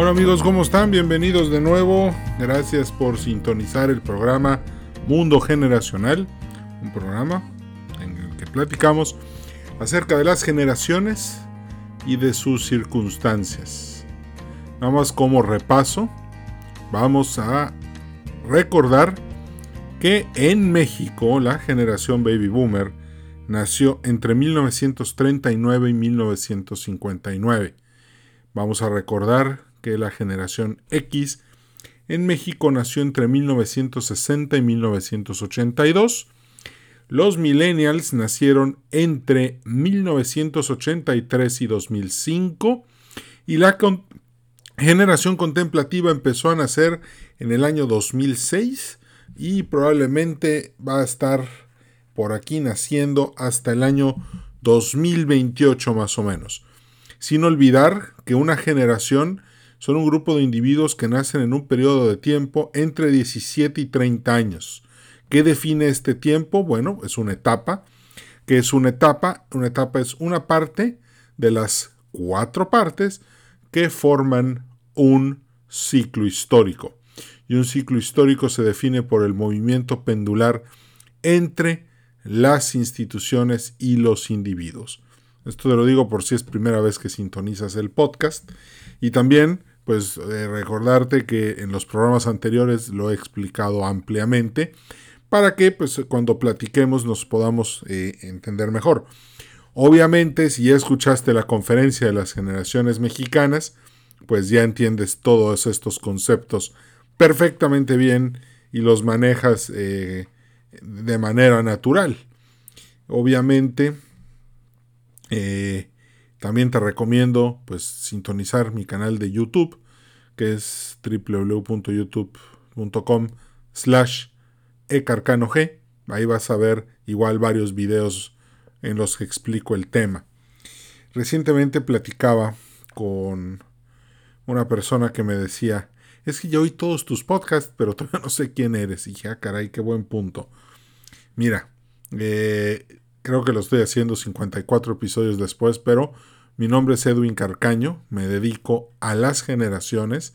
Hola amigos, ¿cómo están? Bienvenidos de nuevo. Gracias por sintonizar el programa Mundo Generacional, un programa en el que platicamos acerca de las generaciones y de sus circunstancias. Nada más como repaso, vamos a recordar que en México la generación baby boomer nació entre 1939 y 1959. Vamos a recordar que la generación X en México nació entre 1960 y 1982. Los millennials nacieron entre 1983 y 2005 y la generación contemplativa empezó a nacer en el año 2006 y probablemente va a estar por aquí naciendo hasta el año 2028 más o menos. Sin olvidar que una generación son un grupo de individuos que nacen en un periodo de tiempo entre 17 y 30 años. ¿Qué define este tiempo? Bueno, es una etapa. ¿Qué es una etapa? Una etapa es una parte de las cuatro partes que forman un ciclo histórico. Y un ciclo histórico se define por el movimiento pendular entre las instituciones y los individuos. Esto te lo digo por si es primera vez que sintonizas el podcast. Y también pues eh, recordarte que en los programas anteriores lo he explicado ampliamente para que pues cuando platiquemos nos podamos eh, entender mejor. Obviamente, si ya escuchaste la conferencia de las generaciones mexicanas, pues ya entiendes todos estos conceptos perfectamente bien y los manejas eh, de manera natural. Obviamente, también te recomiendo pues sintonizar mi canal de YouTube, que es www.youtube.com slash ecarcanog. Ahí vas a ver igual varios videos en los que explico el tema. Recientemente platicaba con una persona que me decía, es que yo oí todos tus podcasts, pero todavía no sé quién eres. Y dije, ah, caray, qué buen punto. Mira, eh, creo que lo estoy haciendo 54 episodios después, pero mi nombre es Edwin Carcaño, me dedico a las generaciones.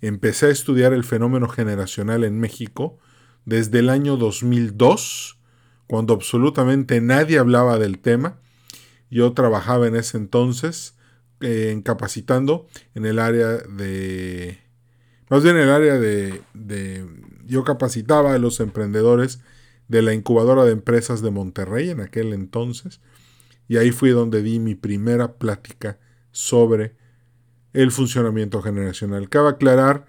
Empecé a estudiar el fenómeno generacional en México desde el año 2002, cuando absolutamente nadie hablaba del tema. Yo trabajaba en ese entonces eh, capacitando en el área de... Más bien en el área de, de... Yo capacitaba a los emprendedores de la incubadora de empresas de Monterrey en aquel entonces y ahí fui donde di mi primera plática sobre el funcionamiento generacional. Cabe aclarar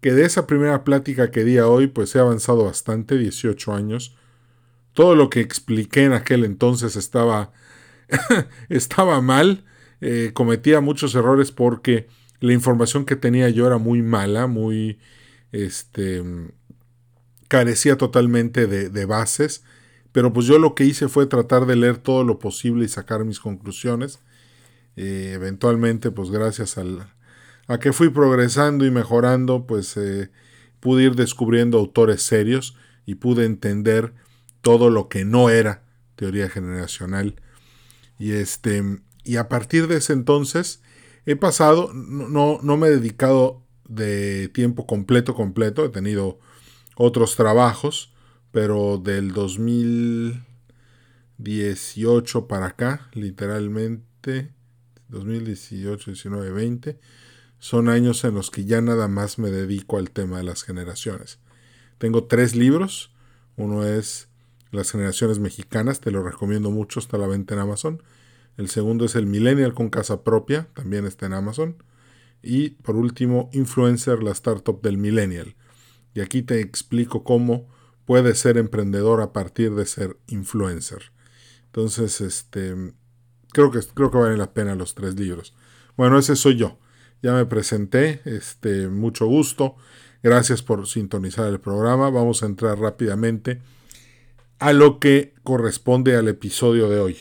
que de esa primera plática que di hoy, pues he avanzado bastante, 18 años. Todo lo que expliqué en aquel entonces estaba, estaba mal, eh, cometía muchos errores porque la información que tenía yo era muy mala, muy, este, carecía totalmente de, de bases pero pues yo lo que hice fue tratar de leer todo lo posible y sacar mis conclusiones. Eh, eventualmente, pues gracias al, a que fui progresando y mejorando, pues eh, pude ir descubriendo autores serios y pude entender todo lo que no era teoría generacional. Y este, y a partir de ese entonces he pasado, no, no me he dedicado de tiempo completo, completo, he tenido otros trabajos, pero del 2018 para acá, literalmente, 2018, 19, 20, son años en los que ya nada más me dedico al tema de las generaciones. Tengo tres libros, uno es Las generaciones mexicanas, te lo recomiendo mucho, está a la venta en Amazon. El segundo es El Millennial con casa propia, también está en Amazon. Y por último, Influencer, la startup del Millennial. Y aquí te explico cómo puede ser emprendedor a partir de ser influencer. Entonces, este, creo que, creo que valen la pena los tres libros. Bueno, ese soy yo. Ya me presenté, este, mucho gusto. Gracias por sintonizar el programa. Vamos a entrar rápidamente a lo que corresponde al episodio de hoy.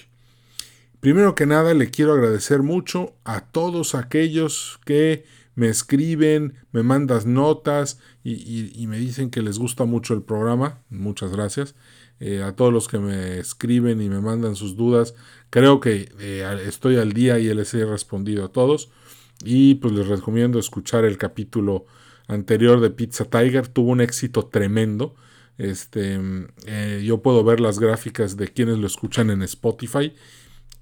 Primero que nada, le quiero agradecer mucho a todos aquellos que me escriben, me mandas notas y, me dicen que les gusta mucho el programa. Muchas gracias. Eh, a todos los que me escriben y me mandan sus dudas, creo que eh, estoy al día y les he respondido a todos. Y pues les recomiendo escuchar el capítulo anterior de Pizza Tiger. Tuvo un éxito tremendo. Este, eh, yo puedo ver las gráficas de quienes lo escuchan en Spotify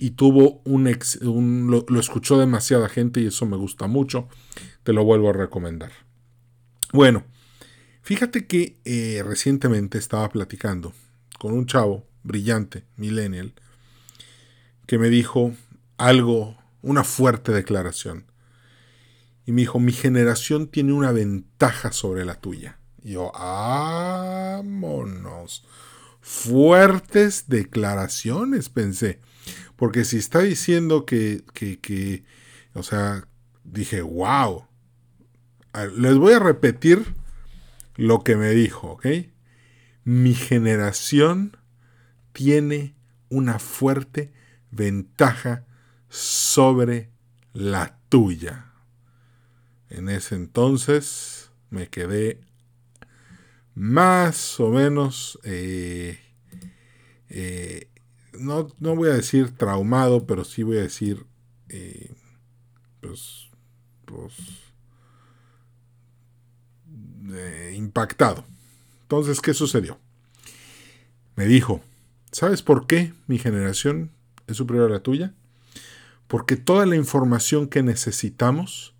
y tuvo un, lo, escuchó demasiada gente y eso me gusta mucho. Te lo vuelvo a recomendar. Bueno, fíjate que eh, recientemente estaba platicando con un chavo brillante, millennial, que me dijo algo, una fuerte declaración. Y me dijo, mi generación tiene una ventaja sobre la tuya. Y yo, vámonos. Fuertes declaraciones, pensé. Porque si está diciendo que, que, que o sea, dije, wow. Les voy a repetir lo que me dijo, ¿ok? Mi generación tiene una fuerte ventaja sobre la tuya. En ese entonces me quedé más o menos, eh, eh, no, voy a decir traumado, pero sí voy a decir, eh, pues, pues impactado. Entonces, ¿qué sucedió? Me dijo, ¿sabes por qué mi generación es superior a la tuya? Porque toda la información que necesitamos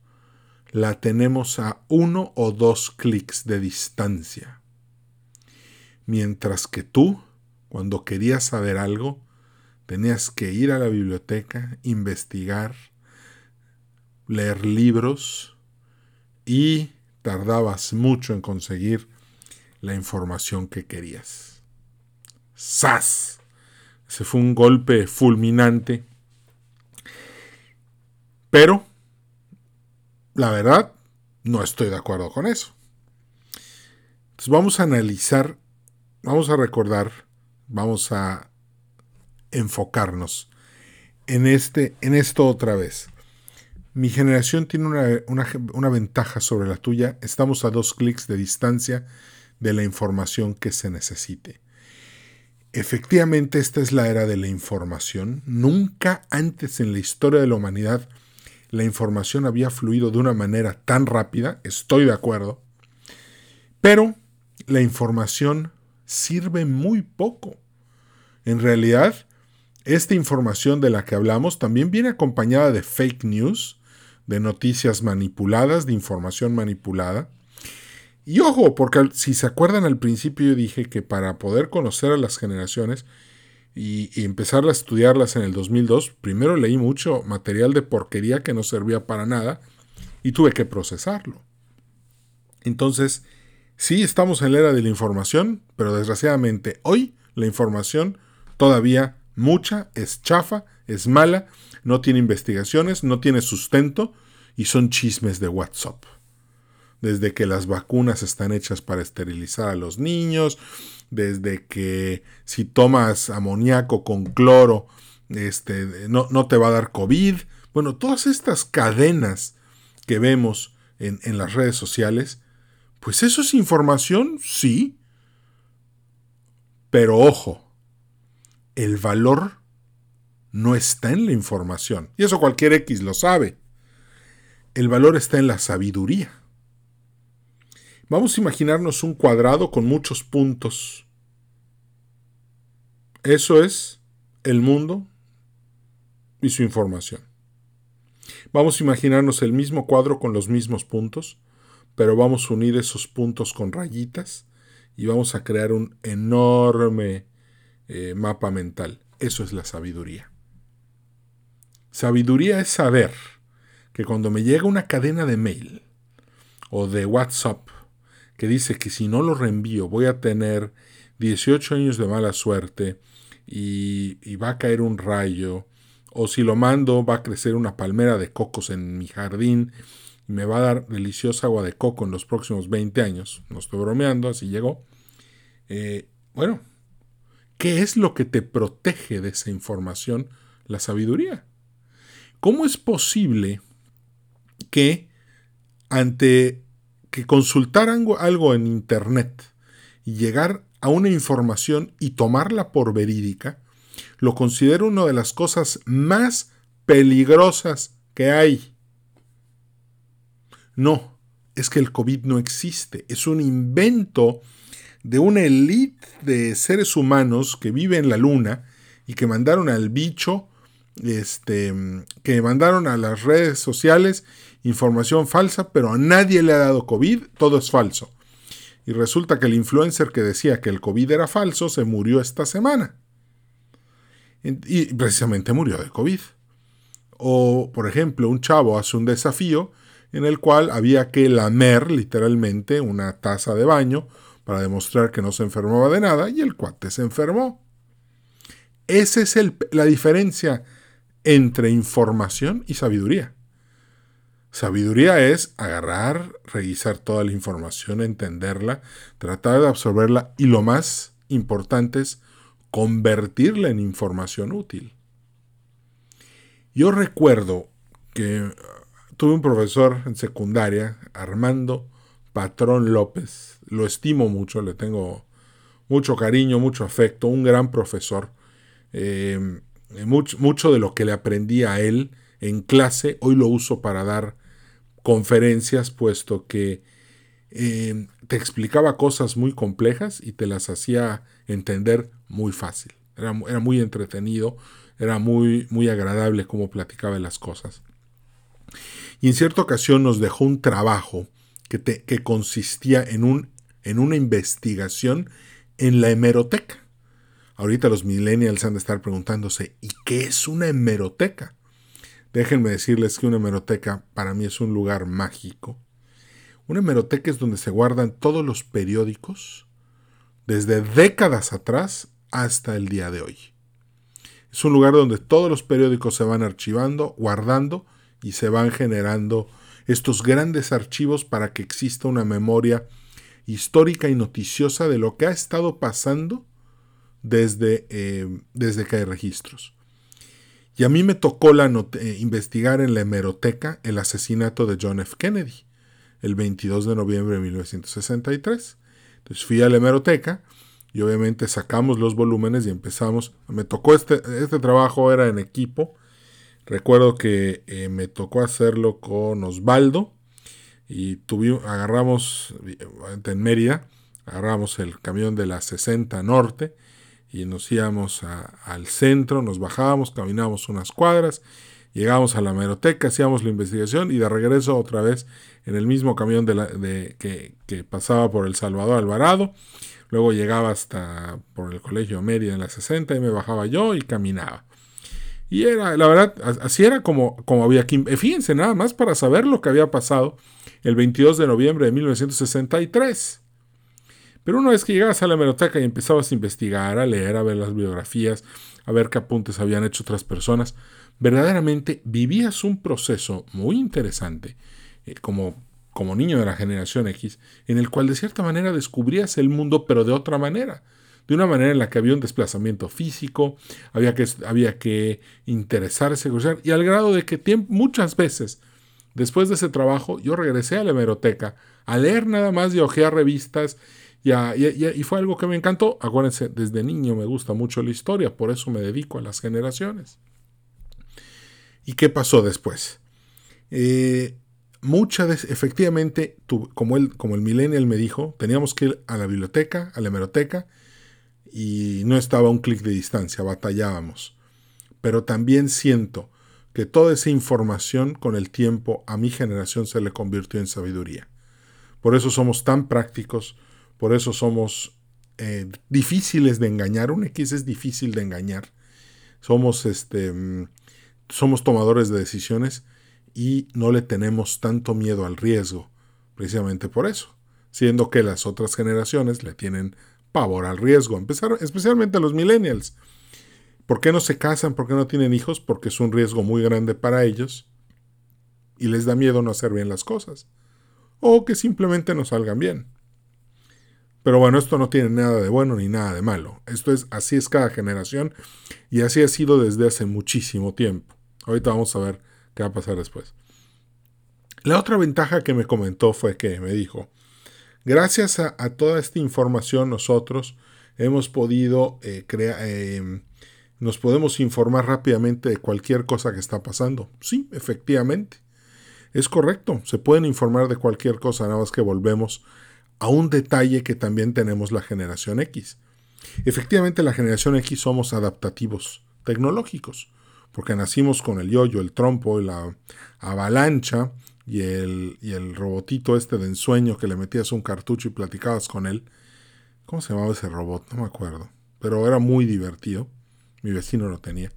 la tenemos a uno o dos clics de distancia. Mientras que tú, cuando querías saber algo, tenías que ir a la biblioteca, investigar, leer libros y tardabas mucho en conseguir la información que querías. ¡Sas! Ese fue un golpe fulminante. Pero, la verdad, no estoy de acuerdo con eso. Entonces vamos a analizar vamos a recordar, vamos a enfocarnos en, este, en esto otra vez. Mi generación tiene una, una, ventaja sobre la tuya. Estamos a dos clics de distancia de la información que se necesite. Efectivamente, esta es la era de la información. Nunca antes en la historia de la humanidad la información había fluido de una manera tan rápida, estoy de acuerdo, pero la información sirve muy poco. En realidad, esta información de la que hablamos también viene acompañada de fake news, de noticias manipuladas, de información manipulada. Y ojo, porque si se acuerdan al principio yo dije que para poder conocer a las generaciones y, y, empezar a estudiarlas en el 2002, primero leí mucho material de porquería que no servía para nada y tuve que procesarlo. Entonces, Sí, estamos en la era de la información, pero desgraciadamente hoy la información todavía mucha es chafa, es mala, no tiene investigaciones, no tiene sustento y son chismes de WhatsApp. Desde que las vacunas están hechas para esterilizar a los niños, desde que si tomas amoníaco con cloro, este, no, no te va a dar COVID. Bueno, todas estas cadenas que vemos en, en las redes sociales pues eso es información, sí. Pero ojo, el valor no está en la información. Y eso cualquier X lo sabe. El valor está en la sabiduría. Vamos a imaginarnos un cuadrado con muchos puntos. Eso es el mundo y su información. Vamos a imaginarnos el mismo cuadro con los mismos puntos pero vamos a unir esos puntos con rayitas y vamos a crear un enorme eh, mapa mental. Eso es la sabiduría. Sabiduría es saber que cuando me llega una cadena de mail o de WhatsApp que dice que si no lo reenvío voy a tener 18 años de mala suerte y, y va a caer un rayo, o si lo mando va a crecer una palmera de cocos en mi jardín me va a dar deliciosa agua de coco en los próximos 20 años. No estoy bromeando, así llegó. Eh, bueno, ¿qué es lo que te protege de esa información? La sabiduría. ¿Cómo es posible que ante que consultar algo, en Internet y llegar a una información y tomarla por verídica, lo considero una de las cosas más peligrosas que hay? No, es que el COVID no existe, es un invento de una élite de seres humanos que vive en la luna y que mandaron al bicho, este, que mandaron a las redes sociales información falsa, pero a nadie le ha dado COVID, todo es falso. Y resulta que el influencer que decía que el COVID era falso se murió esta semana. Y precisamente murió de COVID. O, por ejemplo, un chavo hace un desafío en el cual había que lamer literalmente una taza de baño para demostrar que no se enfermaba de nada y el cuate se enfermó. Esa es la diferencia entre información y sabiduría. Sabiduría es agarrar, revisar toda la información, entenderla, tratar de absorberla y lo más importante es convertirla en información útil. Yo recuerdo que uh, tuve un profesor en secundaria, Armando Patrón López, lo estimo mucho, le tengo mucho cariño, mucho afecto, un gran profesor. Em, mucho, mucho de lo que le aprendí a él en clase, hoy lo uso para dar conferencias, puesto que em, te explicaba cosas muy complejas y te las hacía entender muy fácil. Era, era muy entretenido, era muy, muy agradable cómo platicaba las cosas. Y en cierta ocasión nos dejó un trabajo que, que consistía en, un, en una investigación en la hemeroteca. Ahorita los millennials han de estar preguntándose, ¿y qué es una hemeroteca? Déjenme decirles que una hemeroteca para mí es un lugar mágico una hemeroteca es donde se guardan todos los periódicos desde décadas atrás hasta el día de hoy. Es un lugar donde todos los periódicos se van archivando, guardando y se van generando estos grandes archivos para que exista una memoria histórica y noticiosa de lo que ha estado pasando desde, eh, desde que hay registros. Y a mí me tocó la eh, investigar en la hemeroteca el asesinato de John F. Kennedy el 22 de noviembre de 1963. Entonces fui a la hemeroteca y obviamente sacamos los volúmenes y empezamos. Me tocó este, este trabajo, era en equipo. Recuerdo que eh, me tocó hacerlo con Osvaldo y tuvimos, agarramos en Mérida, agarramos el camión de la 60 Norte y nos íbamos al centro, nos bajábamos, caminábamos unas cuadras, llegamos a la hemeroteca, hacíamos la investigación y de regreso otra vez en el mismo camión de, de que, pasaba por el Salvador Alvarado. Luego llegaba hasta por el Colegio Mérida en la 60 y me bajaba yo y caminaba. Y era, la verdad, así era como, como había que... Fíjense nada más para saber lo que había pasado el 22 de noviembre de 1963. Pero una vez que llegabas a la hemeroteca y empezabas a investigar, a leer, a ver las biografías, a ver qué apuntes habían hecho otras personas, verdaderamente vivías un proceso muy interesante eh, como, como niño de la generación X, en el cual de cierta manera descubrías el mundo, pero de otra manera. De una manera en la que había un desplazamiento físico, había que, había que interesarse, y al grado de que muchas veces, después de ese trabajo, yo regresé a la hemeroteca a leer nada más y a ojear revistas, y, fue algo que me encantó. Acuérdense, desde niño me gusta mucho la historia, por eso me dedico a las generaciones. ¿Y qué pasó después? Eh, efectivamente, como, el, como el millennial me dijo, teníamos que ir a la biblioteca, a la hemeroteca, y no estaba un clic de distancia, batallábamos. Pero también siento que toda esa información con el tiempo a mi generación se le convirtió en sabiduría. Por eso somos tan prácticos, por eso somos eh, difíciles de engañar. Un X es difícil de engañar. Somos, este, mm, somos tomadores de decisiones y no le tenemos tanto miedo al riesgo, precisamente por eso, siendo que las otras generaciones le tienen pavor al riesgo, especialmente los millennials. ¿Por qué no se casan? ¿Por qué no tienen hijos? Porque es un riesgo muy grande para ellos y les da miedo no hacer bien las cosas o que simplemente no salgan bien. Pero bueno, esto no tiene nada de bueno ni nada de malo. Esto es así es cada generación y así ha sido desde hace muchísimo tiempo. Ahorita vamos a ver qué va a pasar después. La otra ventaja que me comentó fue que me dijo, gracias a, toda esta información nosotros hemos podido eh, crear, em, nos podemos informar rápidamente de cualquier cosa que está pasando. Sí, efectivamente. es correcto, se pueden informar de cualquier cosa, nada más que volvemos a un detalle que también tenemos la generación X. Efectivamente, la generación X somos adaptativos tecnológicos, porque nacimos con el yoyo, el trompo la avalancha y el, y el robotito este de ensueño que le metías un cartucho y platicabas con él. ¿Cómo se llamaba ese robot? No me acuerdo, pero era muy divertido. Mi vecino lo tenía.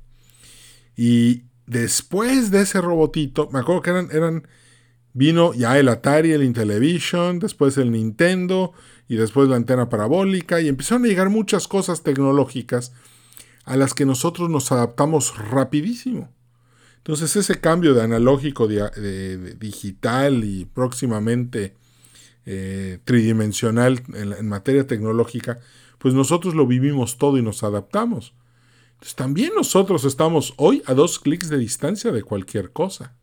Y después de ese robotito, me acuerdo que eran, eran vino ya el Atari, el Intellivision, después el Nintendo y después la antena parabólica y empezaron a llegar muchas cosas tecnológicas a las que nosotros nos adaptamos rapidísimo. Entonces ese cambio de analógico de, digital y próximamente eh, tridimensional en, en materia tecnológica, pues nosotros lo vivimos todo y nos adaptamos. También nosotros estamos hoy a dos clics de distancia de cualquier cosa.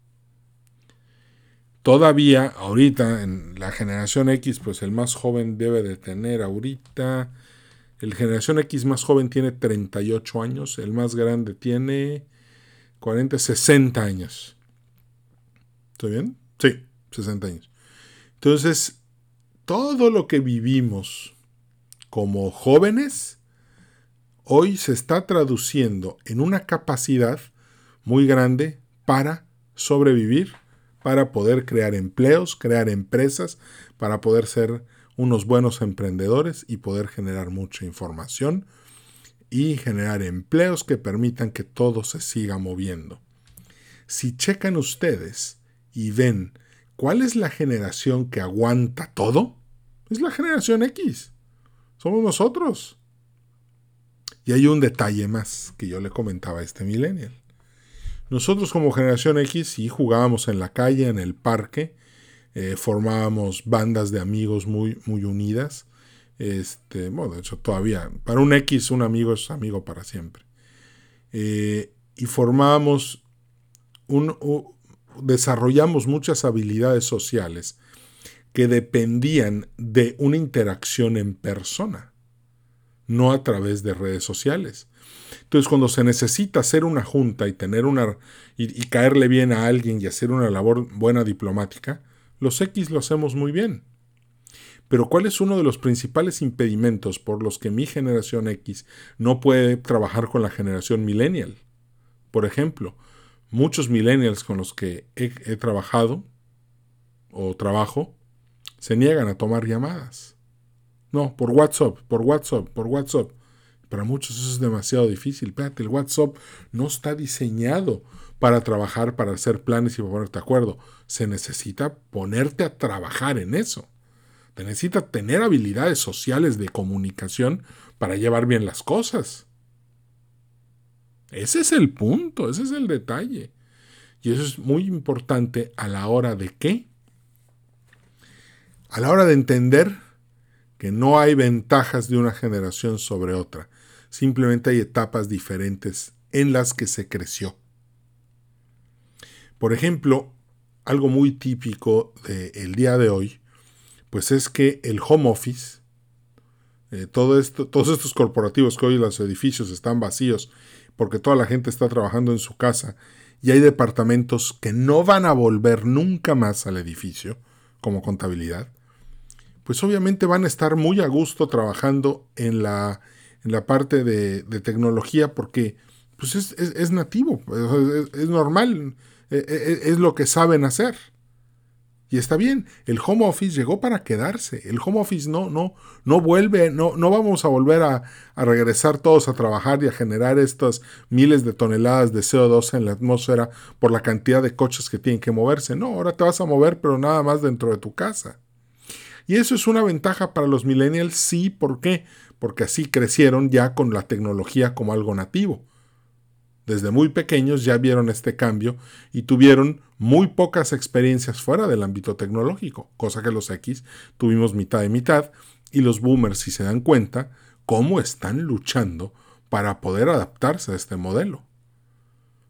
Todavía, ahorita, en la generación X, pues el más joven debe de tener ahorita, el generación X más joven tiene 38 años, el más grande tiene 40, 60 años. ¿Estoy bien? Sí, 60 años. Entonces, todo lo que vivimos como jóvenes, hoy se está traduciendo en una capacidad muy grande para sobrevivir para poder crear empleos, crear empresas, para poder ser unos buenos emprendedores y poder generar mucha información y generar empleos que permitan que todo se siga moviendo. Si checan ustedes y ven cuál es la generación que aguanta todo, es la generación X. Somos nosotros. Y hay un detalle más que yo le comentaba a este millennial. Nosotros como generación X sí jugábamos en la calle, en el parque, eh, formábamos bandas de amigos muy, muy unidas. Este, bueno, de hecho todavía, para un X un amigo es amigo para siempre. Eh, y formábamos, un, desarrollamos muchas habilidades sociales que dependían de una interacción en persona, no a través de redes sociales. Entonces, cuando se necesita hacer una junta y tener una y, caerle bien a alguien y hacer una labor buena diplomática, los X lo hacemos muy bien. Pero ¿cuál es uno de los principales impedimentos por los que mi generación X no puede trabajar con la generación millennial? Por ejemplo, muchos millennials con los que he, he trabajado o trabajo se niegan a tomar llamadas. No, por WhatsApp, por WhatsApp, por WhatsApp. Para muchos eso es demasiado difícil. Espérate, el WhatsApp no está diseñado para trabajar, para hacer planes y para ponerte de acuerdo. Se necesita ponerte a trabajar en eso. Te necesita tener habilidades sociales de comunicación para llevar bien las cosas. Ese es el punto, ese es el detalle. Y eso es muy importante a la hora de qué? A la hora de entender que no hay ventajas de una generación sobre otra, simplemente hay etapas diferentes en las que se creció. Por ejemplo, algo muy típico del día de hoy, pues es que el home office, eh, todos estos corporativos que hoy los edificios están vacíos porque toda la gente está trabajando en su casa y hay departamentos que no van a volver nunca más al edificio como contabilidad, pues obviamente van a estar muy a gusto trabajando en la en la parte de, tecnología porque pues es, nativo, es, normal, e, e, e, es, lo que saben hacer. Y está bien, el home office llegó para quedarse. El home office no, no, no vuelve, no, no vamos a volver a, a, regresar todos a trabajar y a generar estas miles de toneladas de CO2 en la atmósfera por la cantidad de coches que tienen que moverse. No, ahora te vas a mover, pero nada más dentro de tu casa. Y eso es una ventaja para los millennials, sí, ¿por qué? porque así crecieron ya con la tecnología como algo nativo. Desde muy pequeños ya vieron este cambio y tuvieron muy pocas experiencias fuera del ámbito tecnológico, cosa que los X tuvimos mitad de mitad, y los boomers, si se dan cuenta, cómo están luchando para poder adaptarse a este modelo.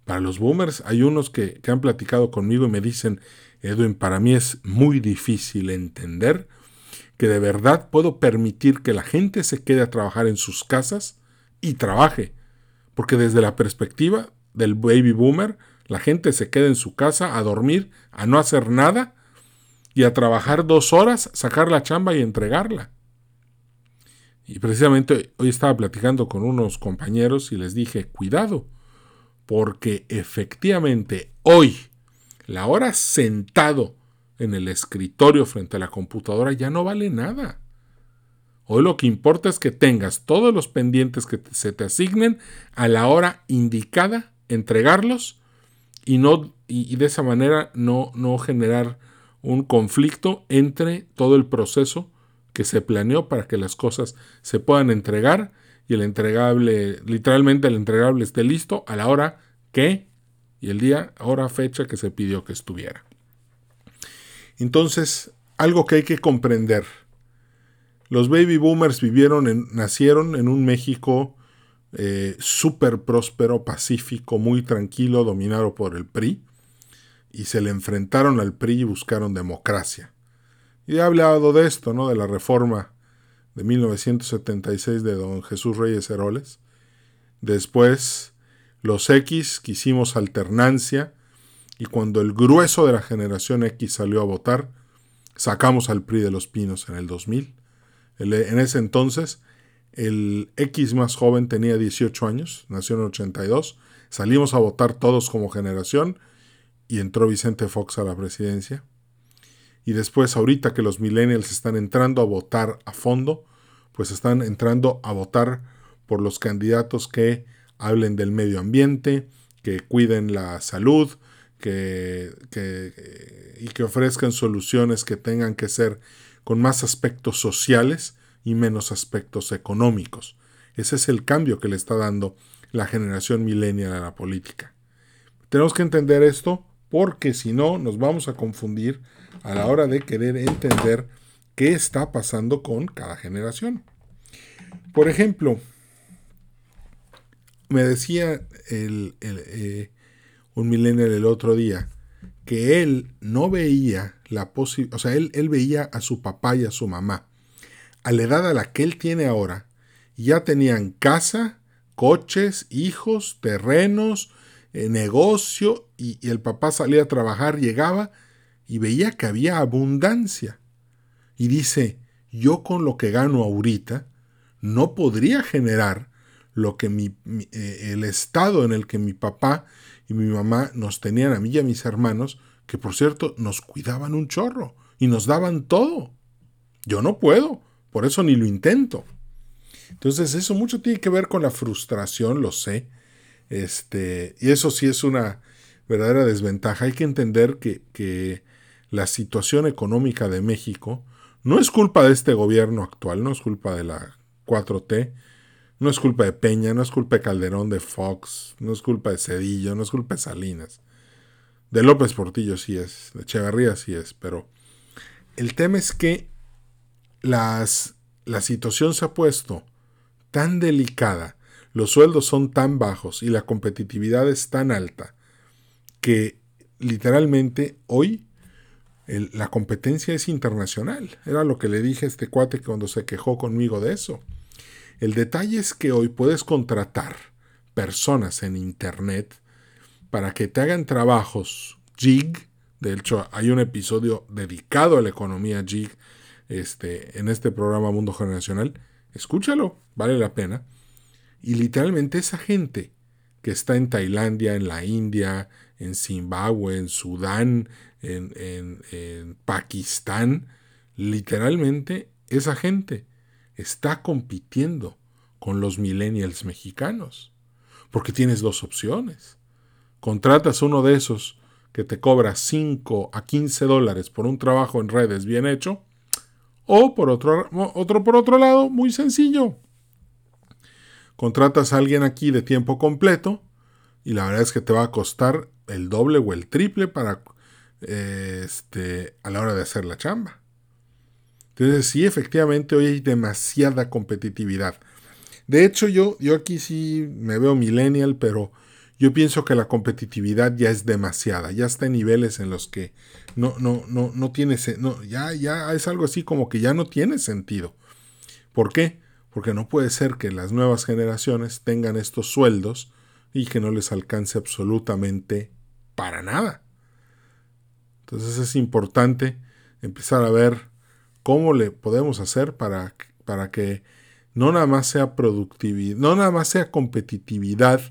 Para los boomers hay unos que, que han platicado conmigo y me dicen, Edwin, para mí es muy difícil entender que de verdad puedo permitir que la gente se quede a trabajar en sus casas y trabaje. Porque desde la perspectiva del baby boomer, La gente se queda en su casa a dormir, a no hacer nada y a trabajar dos horas, sacar la chamba y entregarla. Y precisamente hoy estaba platicando con unos compañeros y les dije, cuidado, porque efectivamente hoy, la hora sentado en el escritorio frente a la computadora ya no vale nada. Hoy lo que importa es que tengas todos los pendientes que se te asignen a la hora indicada, entregarlos y, no, y, de esa manera no, no generar un conflicto entre todo el proceso que se planeó para que las cosas se puedan entregar y el entregable, literalmente el entregable esté listo a la hora que y el día, hora, fecha que se pidió que estuviera. Entonces, algo que hay que comprender. Los baby boomers vivieron nacieron en un México eh, súper próspero, pacífico, muy tranquilo, dominado por el PRI, y se le enfrentaron al PRI y buscaron democracia. Y he hablado de esto, ¿no? De la reforma de 1976 de don Jesús Reyes Heroles. Después, los X quisimos alternancia, y cuando el grueso de la generación X salió a votar, sacamos al PRI de los Pinos en el 2000. en ese entonces, el X más joven tenía 18 años, nació en 82. Salimos a votar todos como generación y entró Vicente Fox a la presidencia. Y después, ahorita que los millennials están entrando a votar a fondo, pues están entrando a votar por los candidatos que hablen del medio ambiente, que cuiden la salud, que, que, y que ofrezcan soluciones que tengan que ser con más aspectos sociales y menos aspectos económicos. Ese es el cambio que le está dando la generación millennial a la política. Tenemos que entender esto porque si no nos vamos a confundir a la hora de querer entender qué está pasando con cada generación. Por ejemplo, me decía el, eh, un millennial el otro día que él no veía la posibilidad, o sea, él, él veía a su papá y a su mamá a la edad a la que él tiene ahora, ya tenían casa, coches, hijos, terrenos, eh, negocio, y, el papá salía a trabajar, llegaba y veía que había abundancia. Y dice, yo con lo que gano ahorita, no podría generar lo que mi, eh, el estado en el que mi papá y mi mamá nos tenían a mí y a mis hermanos, que por cierto nos cuidaban un chorro y nos daban todo. Yo no puedo. Por eso ni lo intento. Entonces, eso mucho tiene que ver con la frustración, lo sé. Este, y eso sí es una verdadera desventaja. Hay que entender que, que la situación económica de México no es culpa de este gobierno actual, no es culpa de la 4T, no es culpa de Peña, no es culpa de Calderón, de Fox, no es culpa de Cedillo, no es culpa de Salinas. De López Portillo sí es, de Echeverría sí es, pero el tema es que las, la situación se ha puesto tan delicada, los sueldos son tan bajos y la competitividad es tan alta que literalmente hoy la competencia es internacional. Era lo que le dije a este cuate cuando se quejó conmigo de eso. El detalle es que hoy puedes contratar personas en Internet para que te hagan trabajos gig. De hecho, hay un episodio dedicado a la economía gig este, en este programa Mundo Generacional, escúchalo, vale la pena. Y literalmente esa gente que está en Tailandia, en la India, en Zimbabue, en Sudán, en, en Pakistán, literalmente esa gente está compitiendo con los millennials mexicanos. Porque tienes dos opciones. Contratas uno de esos que te cobra 5 a 15 dólares por un trabajo en redes bien hecho o por otro, otro, por otro lado, muy sencillo. Contratas a alguien aquí de tiempo completo y la verdad es que te va a costar el doble o el triple para este, a la hora de hacer la chamba. Entonces sí, efectivamente hoy hay demasiada competitividad. De hecho, yo, yo aquí sí me veo millennial, pero yo pienso que la competitividad ya es demasiada, ya está en niveles en los que no, no, no, no tiene, no, ya, ya es algo así como que ya no tiene sentido. ¿Por qué? Porque no puede ser que las nuevas generaciones tengan estos sueldos y que no les alcance absolutamente para nada. Entonces es importante empezar a ver cómo le podemos hacer para, para que no nada más sea productividad, no nada más sea competitividad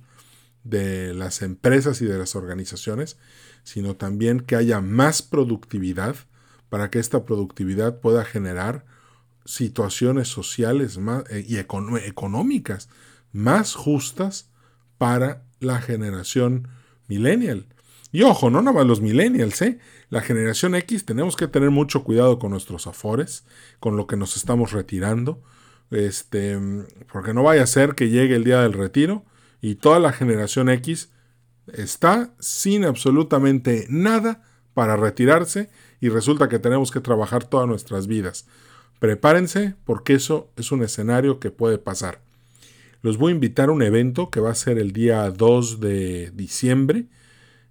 de las empresas y de las organizaciones, sino también que haya más productividad para que esta productividad pueda generar situaciones sociales más, eh, y económicas más justas para la generación millennial. Y ojo, no nada los millennials, ¿eh? La generación X tenemos que tener mucho cuidado con nuestros afores, con lo que nos estamos retirando, este, porque no vaya a ser que llegue el día del retiro y toda la generación X está sin absolutamente nada para retirarse y resulta que tenemos que trabajar todas nuestras vidas. Prepárense porque eso es un escenario que puede pasar. Los voy a invitar a un evento que va a ser el día 2 de diciembre,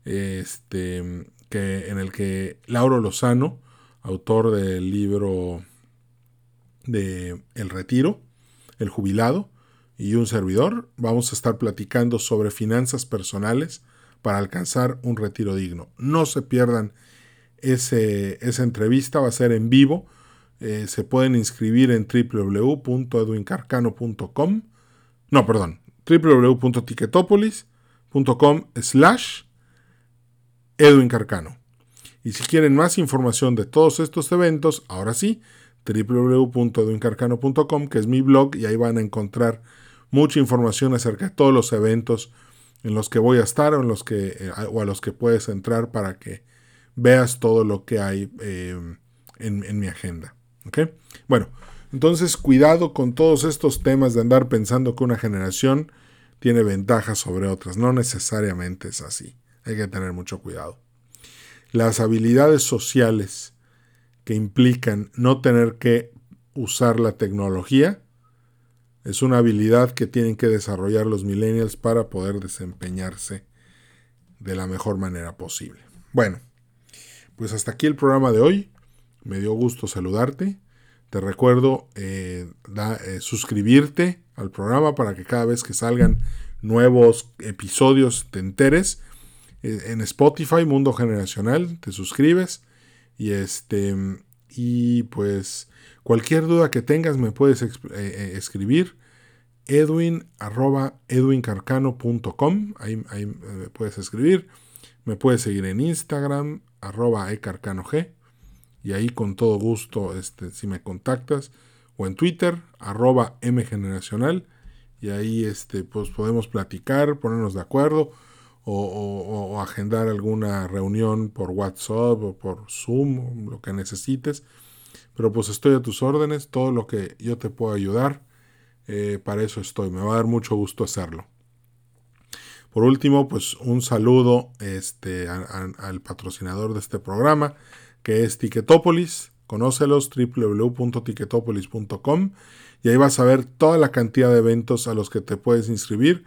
este, que, en el que Lauro Lozano, autor del libro de El Retiro, El Jubilado, y un servidor, vamos a estar platicando sobre finanzas personales para alcanzar un retiro digno. No se pierdan ese, esa entrevista, va a ser en vivo. Eh, se pueden inscribir en www.edwincarcano.com. No, perdón, www.ticketopolis.com Edwin Carcano. Y si quieren más información de todos estos eventos, ahora sí, www.edwincarcano.com, que es mi blog, y ahí van a encontrar mucha información acerca de todos los eventos en los que voy a estar o, en los que, eh, o a los que puedes entrar para que veas todo lo que hay eh, en, mi agenda. Bueno, entonces cuidado con todos estos temas de andar pensando que una generación tiene ventajas sobre otras. No necesariamente es así. Hay que tener mucho cuidado. Las habilidades sociales que implican no tener que usar la tecnología es una habilidad que tienen que desarrollar los millennials para poder desempeñarse de la mejor manera posible. Bueno, pues hasta aquí el programa de hoy. Me dio gusto saludarte. Te recuerdo eh, eh, suscribirte al programa para que cada vez que salgan nuevos episodios te enteres. Eh, en Spotify, Mundo Generacional, te suscribes. Y este. Y pues cualquier duda que tengas me puedes escribir. Edwin arroba edwincarcano.com. Ahí, ahí me puedes escribir. Me puedes seguir en Instagram, arroba ecarcanog. Y ahí con todo gusto, este, si me contactas, o en Twitter, arroba mgeneracional. Y ahí este, pues podemos platicar, ponernos de acuerdo, o, agendar alguna reunión por WhatsApp o por Zoom, lo que necesites. Pero pues estoy a tus órdenes, todo lo que yo te puedo ayudar, eh, para eso estoy. Me va a dar mucho gusto hacerlo. Por último, pues un saludo este, al patrocinador de este programa, que es Ticketopolis. Conócelos www.ticketopolis.com y ahí vas a ver toda la cantidad de eventos a los que te puedes inscribir,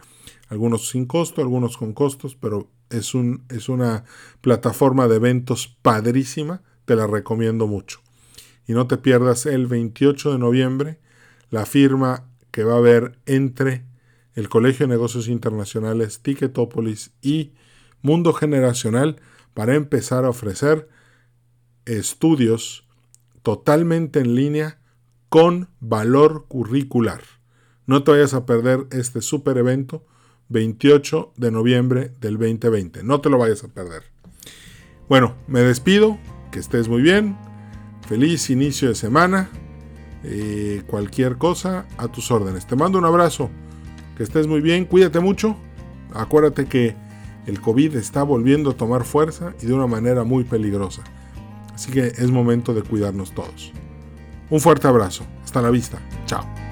algunos sin costo, algunos con costos, pero es, un, es una plataforma de eventos padrísima, te la recomiendo mucho. Y no te pierdas el 28 de noviembre la firma que va a haber entre el Colegio de Negocios Internacionales, Ticketopolis y Mundo Generacional para empezar a ofrecer estudios totalmente en línea con valor curricular. No te vayas a perder este super evento 28 de noviembre del 2020. No te lo vayas a perder. Bueno, me despido, que estés muy bien, feliz inicio de semana, eh, cualquier cosa a tus órdenes. Te mando un abrazo que estés muy bien, cuídate mucho. Acuérdate que el COVID está volviendo a tomar fuerza y de una manera muy peligrosa. Así que es momento de cuidarnos todos. Un fuerte abrazo. Hasta la vista. Chao.